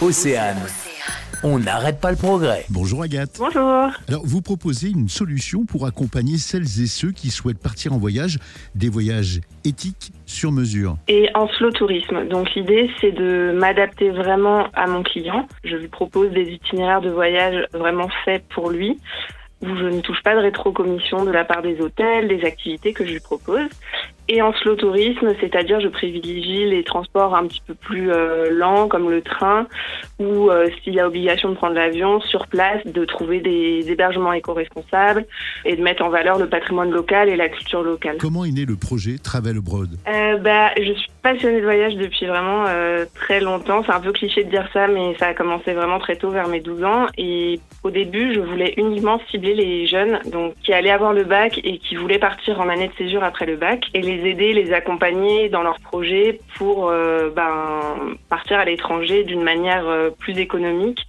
Océane. On n'arrête pas le progrès. Bonjour Agathe. Bonjour. Alors vous proposez une solution pour accompagner celles et ceux qui souhaitent partir en voyage, des voyages éthiques sur mesure. Et en slow tourisme. Donc l'idée c'est de m'adapter vraiment à mon client. Je lui propose des itinéraires de voyage vraiment faits pour lui où je ne touche pas de rétrocommission de la part des hôtels, des activités que je lui propose. Et en slow tourisme, c'est-à-dire je privilégie les transports un petit peu plus euh, lents comme le train ou euh, s'il y a obligation de prendre l'avion sur place, de trouver des hébergements éco-responsables et de mettre en valeur le patrimoine local et la culture locale. Comment est né le projet Travel Abroad? Euh, bah, Je suis passionnée de voyage depuis vraiment euh, très longtemps. C'est un peu cliché de dire ça, mais ça a commencé vraiment très tôt, vers mes 12 ans. Et au début, je voulais uniquement cibler les jeunes donc qui allaient avoir le bac et qui voulaient partir en année de séjour après le bac et les aider, les accompagner dans leurs projets pour euh, ben, partir à l'étranger d'une manière euh, plus économique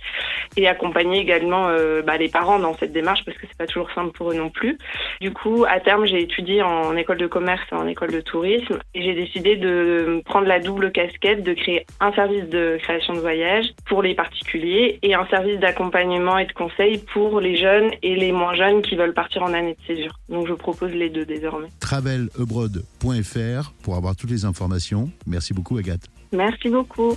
et accompagner également euh, bah, les parents dans cette démarche parce que c'est pas toujours simple pour eux non plus. Du coup, à terme, j'ai étudié en école de commerce et en école de tourisme et j'ai décidé de prendre la double casquette de créer un service de création de voyage pour les particuliers et un service d'accompagnement et de conseil pour les jeunes et les moins jeunes qui veulent partir en année de séjour. Donc je propose les deux désormais. Travelabroad.fr pour avoir toutes les informations. Merci beaucoup Agathe. Merci beaucoup.